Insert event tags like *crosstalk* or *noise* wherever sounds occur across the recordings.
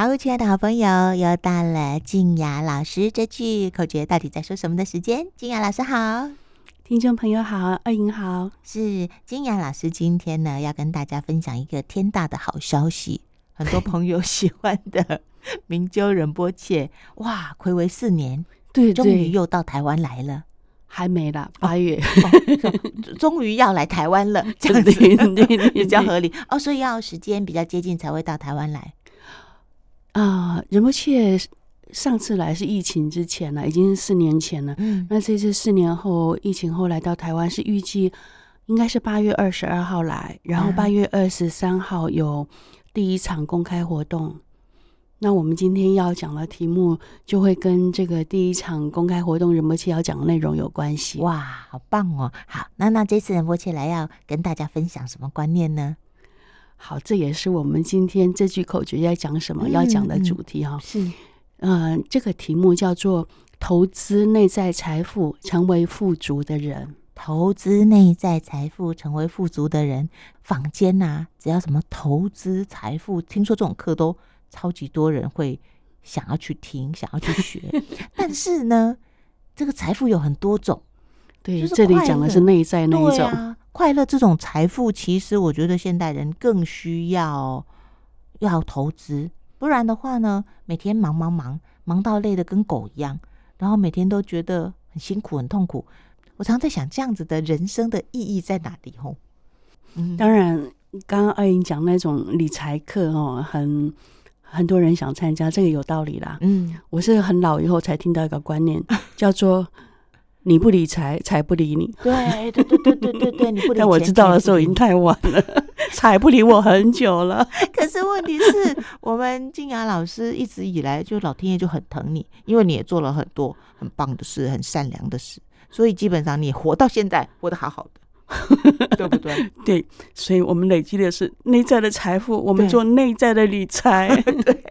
好，亲爱的好朋友，又到了静雅老师这句口诀到底在说什么的时间。静雅老师好，听众朋友好，二莹好，是静雅老师今天呢要跟大家分享一个天大的好消息，很多朋友喜欢的明鸠仁波切，哇，暌违四年，对，终于又到台湾来了。还没啦，八月，终于要来台湾了，*laughs* 这样子。比较合理。哦。所以要时间比较接近才会到台湾来啊。仁波切上次来是疫情之前了，已经是四年前了。嗯，那这次四年后疫情后来到台湾是预计应该是八月二十二号来，然后八月二十三号有第一场公开活动。那我们今天要讲的题目就会跟这个第一场公开活动仁波切要讲的内容有关系。哇，好棒哦！好，那那这次仁波切来要跟大家分享什么观念呢？好，这也是我们今天这句口诀要讲什么、嗯、要讲的主题哈、哦。是，嗯、呃，这个题目叫做投资内在财富，成为富足的人。投资内在财富，成为富足的人。坊间呐、啊，只要什么投资财富，听说这种课都。超级多人会想要去听，想要去学，*laughs* 但是呢，这个财富有很多种。对，这里讲的是内在那一种。啊、快乐这种财富，其实我觉得现代人更需要要投资，不然的话呢，每天忙忙忙，忙到累得跟狗一样，然后每天都觉得很辛苦、很痛苦。我常在想，这样子的人生的意义在哪里？吼，嗯，当然，刚刚二莹讲那种理财课哦，很。很多人想参加，这个有道理啦。嗯，我是很老以后才听到一个观念，*laughs* 叫做“你不理财，财不理你”。对对对对对对对，你不理。但我知道的时候已经太晚了，财不理我很久了。可是问题是我们静雅老师一直以来就老天爷就很疼你，因为你也做了很多很棒的事，很善良的事，所以基本上你活到现在活得好好的。对不对？对，所以我们累积的是内在的财富，我们做内在的理财。对，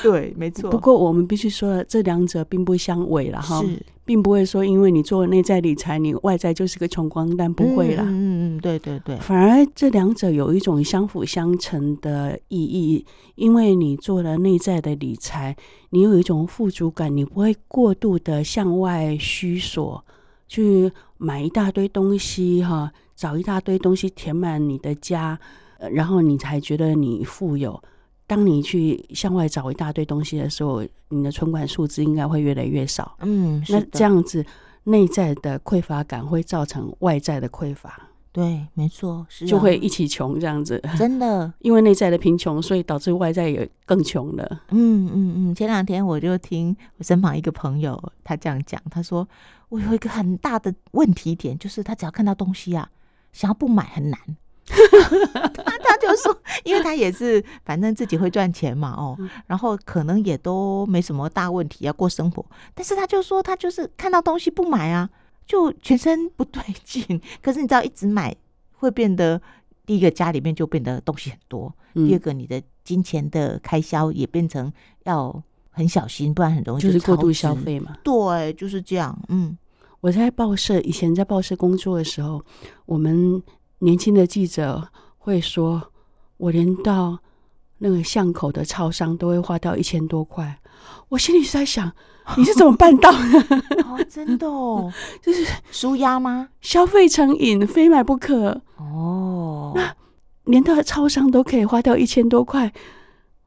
对，没错。不过我们必须说，这两者并不相违了哈，并不会说因为你做内在理财，你外在就是个穷光蛋，不会啦。嗯嗯，对对对。反而这两者有一种相辅相成的意义，因为你做了内在的理财，你有一种富足感，你不会过度的向外需索。去买一大堆东西哈，找一大堆东西填满你的家，然后你才觉得你富有。当你去向外找一大堆东西的时候，你的存款数字应该会越来越少。嗯，那这样子内在的匮乏感会造成外在的匮乏。对，没错，是就会一起穷这样子。真的，*laughs* 因为内在的贫穷，所以导致外在也更穷了。嗯嗯嗯。前两天我就听我身旁一个朋友他这样讲，他说我有一个很大的问题点，就是他只要看到东西啊，想要不买很难。他 *laughs* 他就说，因为他也是反正自己会赚钱嘛，哦，然后可能也都没什么大问题要过生活，但是他就说他就是看到东西不买啊。就全身不对劲，可是你知道，一直买会变得第一个家里面就变得东西很多，嗯、第二个你的金钱的开销也变成要很小心，不然很容易就，就是过度消费嘛。对，就是这样。嗯，我在报社以前在报社工作的时候，我们年轻的记者会说，我连到那个巷口的超商都会花掉一千多块，我心里是在想。*laughs* 你是怎么办到的？*laughs* 哦，真的哦，*laughs* 就是舒压吗？消费成瘾，非买不可。哦，那连到超商都可以花掉一千多块，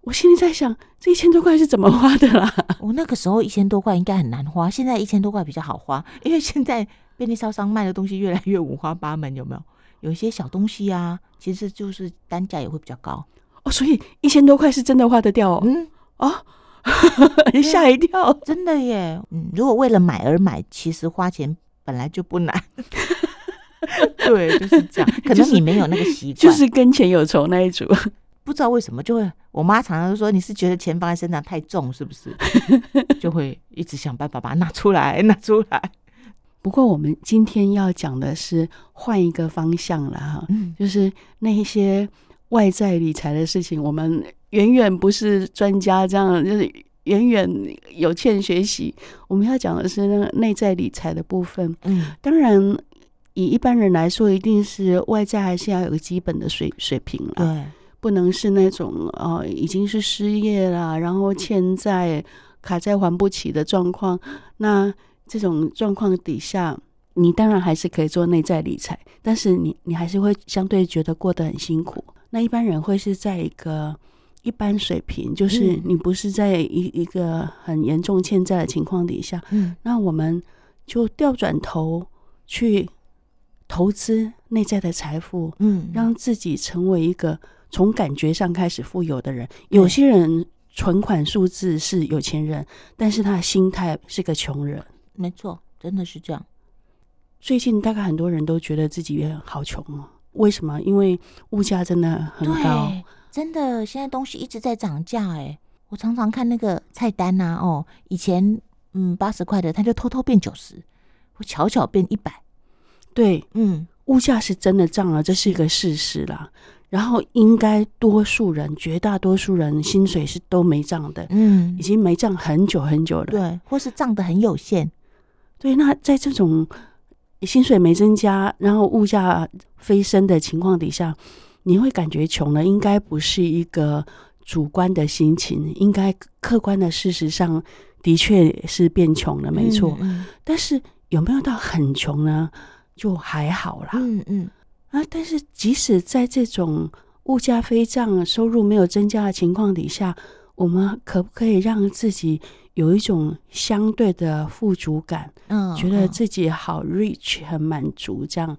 我心里在想，这一千多块是怎么花的啦？我那个时候一千多块应该很难花，现在一千多块比较好花，因为现在便利超商卖的东西越来越五花八门，有没有？有一些小东西啊，其实就是单价也会比较高哦，所以一千多块是真的花得掉哦。嗯，哦。*laughs* 你吓一跳，真的耶！嗯，如果为了买而买，其实花钱本来就不难。*laughs* 对，就是这样。可能你没有那个习 *laughs* 惯，就是跟钱有仇那一组。不知道为什么就会，我妈常常说你是觉得钱放在身上太重，是不是？就会一直想办法把它拿出来，拿出来。不过我们今天要讲的是换一个方向了哈，嗯，就是那一些外在理财的事情，我们。远远不是专家，这样就是远远有欠学习。我们要讲的是那个内在理财的部分。嗯，当然，以一般人来说，一定是外在还是要有个基本的水水平了。对，不能是那种呃已经是失业了，然后欠债卡在还不起的状况。那这种状况底下，你当然还是可以做内在理财，但是你你还是会相对觉得过得很辛苦。那一般人会是在一个一般水平，就是你不是在一一个很严重欠债的情况底下，嗯，那我们就调转头去投资内在的财富，嗯，让自己成为一个从感觉上开始富有的人。有些人存款数字是有钱人，但是他的心态是个穷人。没错，真的是这样。最近大概很多人都觉得自己也好穷哦。为什么？因为物价真的很高，真的，现在东西一直在涨价。哎，我常常看那个菜单呐，哦，以前嗯八十块的，它就偷偷变九十，我巧巧变一百。对，嗯，物价是真的涨了，这是一个事实啦。然后应该多数人，绝大多数人薪水是都没涨的，嗯，已经没涨很久很久了。对，或是涨得很有限。对，那在这种薪水没增加，然后物价飞升的情况底下，你会感觉穷了，应该不是一个主观的心情，应该客观的事实上的确是变穷了，没错。嗯嗯。但是有没有到很穷呢？就还好啦。嗯嗯。啊，但是即使在这种物价飞涨、收入没有增加的情况底下，我们可不可以让自己有一种相对的富足感？嗯，觉得自己好 rich，很满足，这样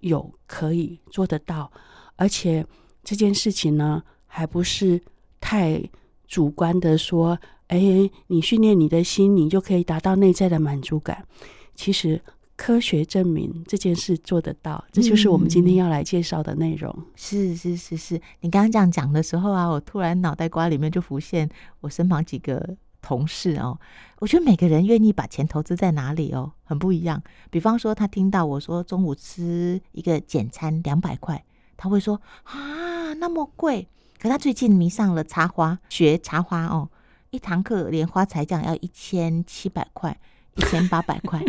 有可以做得到，而且这件事情呢，还不是太主观的说，哎，你训练你的心，你就可以达到内在的满足感。其实。科学证明这件事做得到，这就是我们今天要来介绍的内容。嗯、是是是是，你刚刚这样讲的时候啊，我突然脑袋瓜里面就浮现我身旁几个同事哦。我觉得每个人愿意把钱投资在哪里哦，很不一样。比方说，他听到我说中午吃一个简餐两百块，他会说啊那么贵。可他最近迷上了插花，学插花哦，一堂课连花材匠要一千七百块。一千八百块，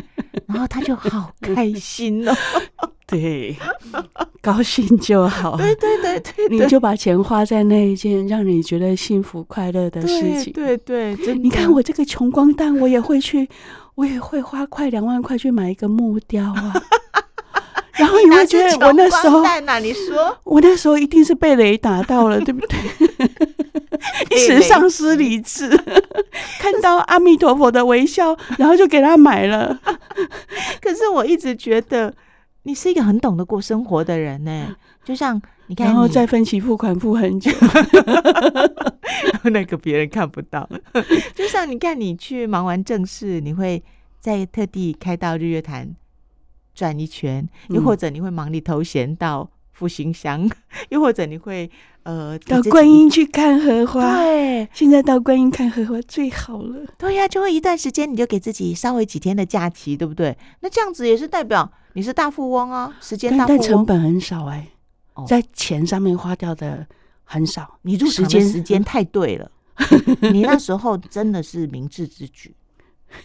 然后他就好开心哦。*laughs* 对，高兴就好。对对对对，你就把钱花在那一件让你觉得幸福快乐的事情。对对对，你看我这个穷光蛋，我也会去，我也会花快两万块去买一个木雕啊。*laughs* 然后你会觉得我那时候，你说 *laughs* 我那时候一定是被雷打到了，对不对？*laughs* 一时丧失理智，看到阿弥陀佛的微笑，然后就给他买了。*laughs* 可是我一直觉得你是一个很懂得过生活的人呢，就像你看你，然后再分期付款付很久，那个别人看不到。就像你看，你去忙完正事，你会再特地开到日月潭转一圈，又或者你会忙里偷闲到复兴乡，*laughs* 又或者你会。呃，到观音去看荷花，对，现在到观音看荷花最好了。对呀，就会一段时间，你就给自己稍微几天的假期，对不对？那这样子也是代表你是大富翁啊，时间大富翁，但成本很少哎、欸，在钱上面花掉的很少。哦、你入时间时间太对了，你那时候真的是明智之举，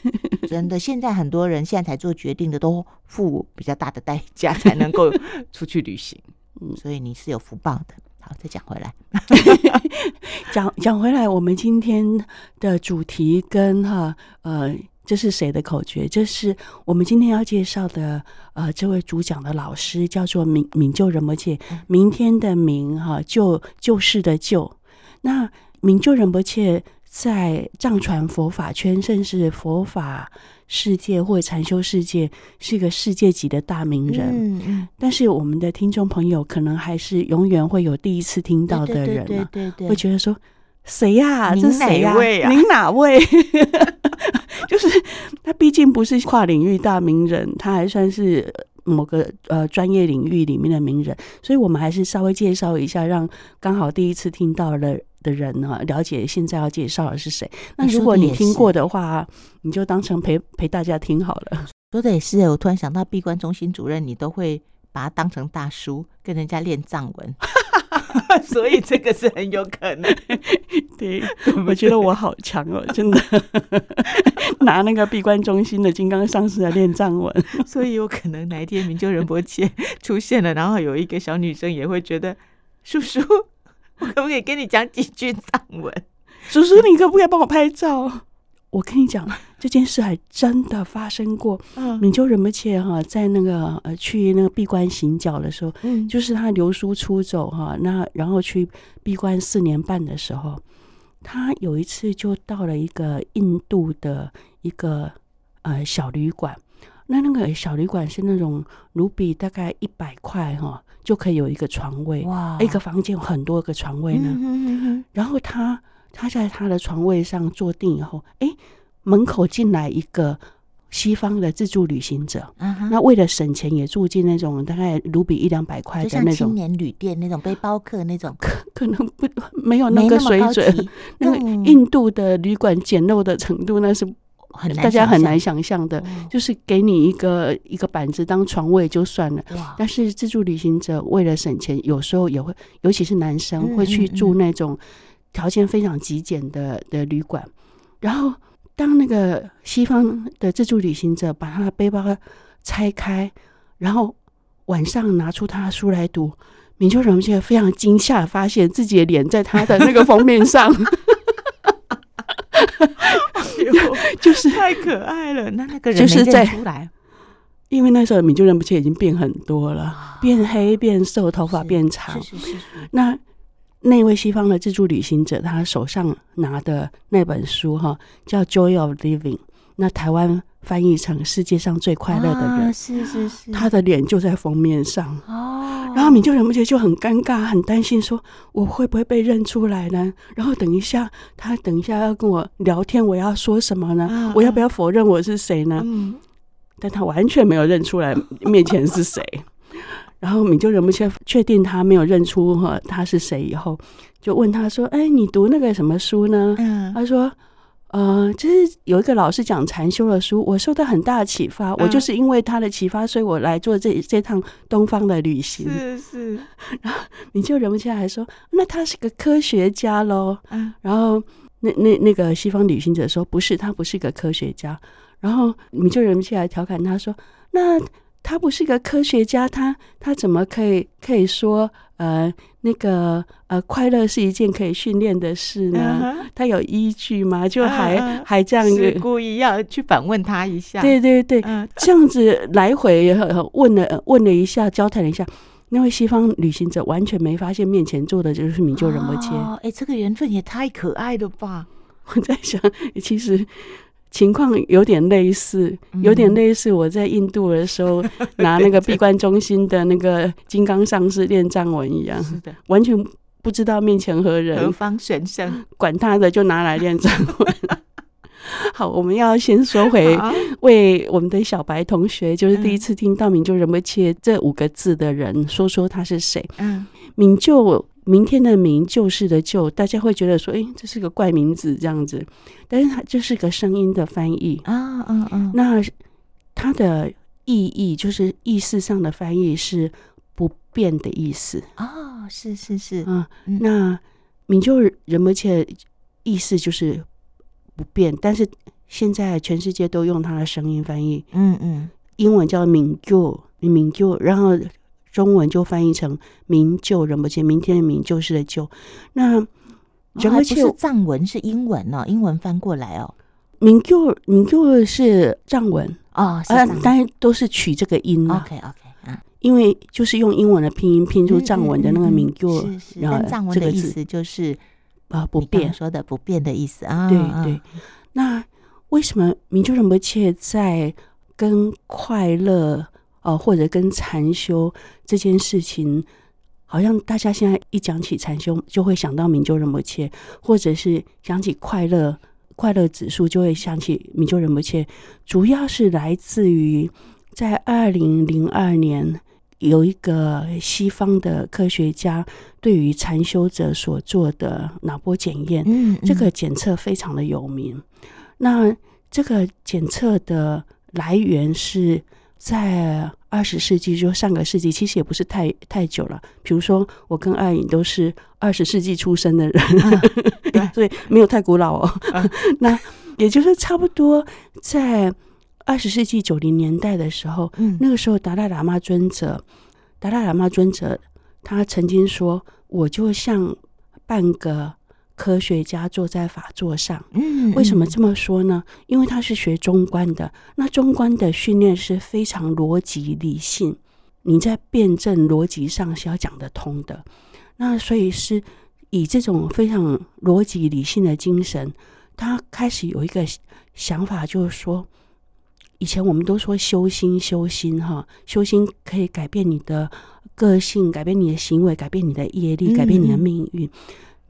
*laughs* 真的。现在很多人现在才做决定的，都付比较大的代价才能够出去旅行，嗯，所以你是有福报的。好，再讲回来，讲 *laughs* 讲回来，我们今天的主题跟哈呃，这是谁的口诀？这是我们今天要介绍的呃，这位主讲的老师叫做明明就仁波切，明天的明哈，就救世的救。那明就仁波切在藏传佛法圈，甚至佛法。世界或者禅修世界是一个世界级的大名人，嗯嗯，但是我们的听众朋友可能还是永远会有第一次听到的人嘛，对对对，会觉得说谁呀？这是谁呀？您哪位？*laughs* 就是他毕竟不是跨领域大名人，他还算是某个呃专业领域里面的名人，所以我们还是稍微介绍一下，让刚好第一次听到了。的人呢，了解现在要介绍的是谁？那如果你听过的话，你就当成陪陪大家听好了。说的也是，我突然想到，闭关中心主任，你都会把他当成大叔，跟人家练藏文，*laughs* *laughs* 所以这个是很有可能。*laughs* 对，我觉得我好强哦，*laughs* 真的，拿那个闭关中心的金刚上师来练藏文，所以有可能哪一天明就仁波切出现了，然后有一个小女生也会觉得叔叔。我可不可以跟你讲几句藏文？叔叔，你可不可以帮我拍照？我跟你讲，*laughs* 这件事还真的发生过。嗯，米鸠仁波切哈，在那个呃去那个闭关行脚的时候，嗯，就是他留书出走哈，那然后去闭关四年半的时候，他有一次就到了一个印度的一个呃小旅馆。那那个小旅馆是那种卢比大概一百块哈，就可以有一个床位哇，一个房间有很多个床位呢。然后他。他在他的床位上坐定以后，哎，门口进来一个西方的自助旅行者。Uh huh. 那为了省钱，也住进那种大概卢比一两百块的那种青年旅店，那种背包客那种，可可能不没有那个水准。那 *laughs* 个印度的旅馆简陋的程度，那是很大家很难想象的。嗯、就是给你一个一个板子当床位就算了，但是自助旅行者为了省钱，有时候也会，尤其是男生会去住那种。条件非常极简的的旅馆，然后当那个西方的自助旅行者把他的背包拆开，然后晚上拿出他的书来读，米鸠仁波切非常惊吓，发现自己的脸在他的那个封面上，就是太可爱了。那那个人就是在出来，因为那时候米鸠仁不切已经变很多了，变黑、变瘦，头发变长。是是是是那。那位西方的自助旅行者，他手上拿的那本书哈，叫《Joy of Living》，那台湾翻译成“世界上最快乐的人”，啊、是是是，他的脸就在封面上哦。然后米就忍不住就很尴尬，很担心，说我会不会被认出来呢？然后等一下，他等一下要跟我聊天，我要说什么呢？啊、我要不要否认我是谁呢？嗯、但他完全没有认出来面前是谁。然后米鸠仁波切确定他没有认出哈他是谁以后，就问他说：“哎，你读那个什么书呢？”嗯，他说：“呃，就是有一个老师讲禅修的书，我受到很大的启发，我就是因为他的启发，所以我来做这这趟东方的旅行。”是是。*laughs* 然后你就忍不切还说：“那他是个科学家喽？”嗯。然后那那那个西方旅行者说：“不是，他不是个科学家。”然后你就忍不切还调侃他说：“那。”他不是个科学家，他他怎么可以可以说呃那个呃快乐是一件可以训练的事呢？Uh huh. 他有依据吗？就还、uh huh. 还这样子故意要去反问他一下。对对对，uh huh. 这样子来回问了问了一下，交谈了一下，那位西方旅行者完全没发现面前坐的就是米就仁波切。哎、oh, 欸，这个缘分也太可爱了吧！*laughs* 我在想，其实。情况有点类似，有点类似我在印度的时候 *laughs* 拿那个闭关中心的那个金刚上师练藏文一样，是的，完全不知道面前何人，何方神圣，*laughs* 管他的，就拿来练藏文。*laughs* 好，我们要先说回为我们的小白同学，就是第一次听到“米鸠仁波切”这五个字的人，说说他是谁。嗯，米鸠。明天的明，旧事的旧，大家会觉得说，哎，这是个怪名字这样子，但是它就是个声音的翻译。啊，嗯嗯，那它的意义就是意思上的翻译是不变的意思。哦，是是是，啊，那明就仁波切意思就是不变，但是现在全世界都用它的声音翻译，嗯嗯，英文叫明就明就，然后。中文就翻译成“明就人不切”，明天的明就是的就。那仁波切、哦、不是藏文，是英文哦，英文翻过来哦。明就明就是藏文哦，是藏文，当然都是取这个音 OK OK 啊，因为就是用英文的拼音拼出藏文的那个明就，嗯嗯嗯、是是，然后藏文的意思就是啊不变，说的不变的意思啊。对对。那为什么明就仁波切在跟快乐？哦，或者跟禅修这件事情，好像大家现在一讲起禅修，就会想到明就仁波切，或者是想起快乐，快乐指数就会想起明就仁波切。主要是来自于在二零零二年，有一个西方的科学家对于禅修者所做的脑波检验，嗯，嗯，这个检测非常的有名。那这个检测的来源是在。二十世纪就上个世纪，其实也不是太太久了。比如说，我跟爱颖都是二十世纪出生的人，*laughs* 啊、所以没有太古老哦。啊、*laughs* 那也就是差不多在二十世纪九零年代的时候，嗯、那个时候达赖喇嘛尊者，达赖喇嘛尊者他曾经说：“我就像半个科学家坐在法座上。嗯，为什么这么说呢？因为他是学中观的，那中观的训练是非常逻辑理性，你在辩证逻辑上是要讲得通的。那所以是以这种非常逻辑理性的精神，他开始有一个想法，就是说，以前我们都说修心，修心，哈，修心可以改变你的个性，改变你的行为，改变你的业力，改变你的命运。嗯、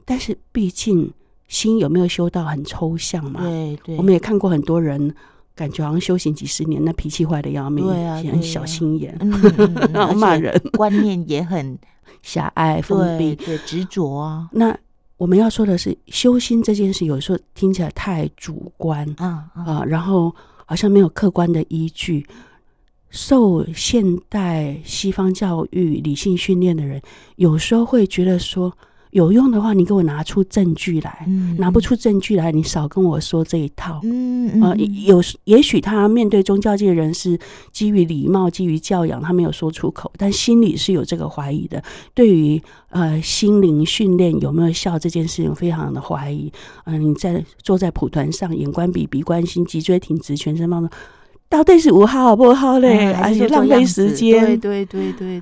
但是毕竟心有没有修到很抽象嘛？对对，我们也看过很多人，感觉好像修行几十年，那脾气坏的要命，对啊，很小心眼，然后 *laughs* 骂人，观念也很。狭隘、封闭、对执着啊！那我们要说的是，修心这件事，有时候听起来太主观啊啊，啊，然后好像没有客观的依据。受现代西方教育理性训练的人，有时候会觉得说。有用的话，你给我拿出证据来；嗯、拿不出证据来，你少跟我说这一套。嗯啊、呃，有也许他面对宗教界人士，基于礼貌、基于教养，他没有说出口，但心里是有这个怀疑的。对于呃心灵训练有没有效这件事情，非常的怀疑。嗯、呃，你在坐在蒲团上，眼观鼻，鼻观心，脊椎挺直，全身放松，到底是有好不好嘞？而且浪费时间。对对对对对。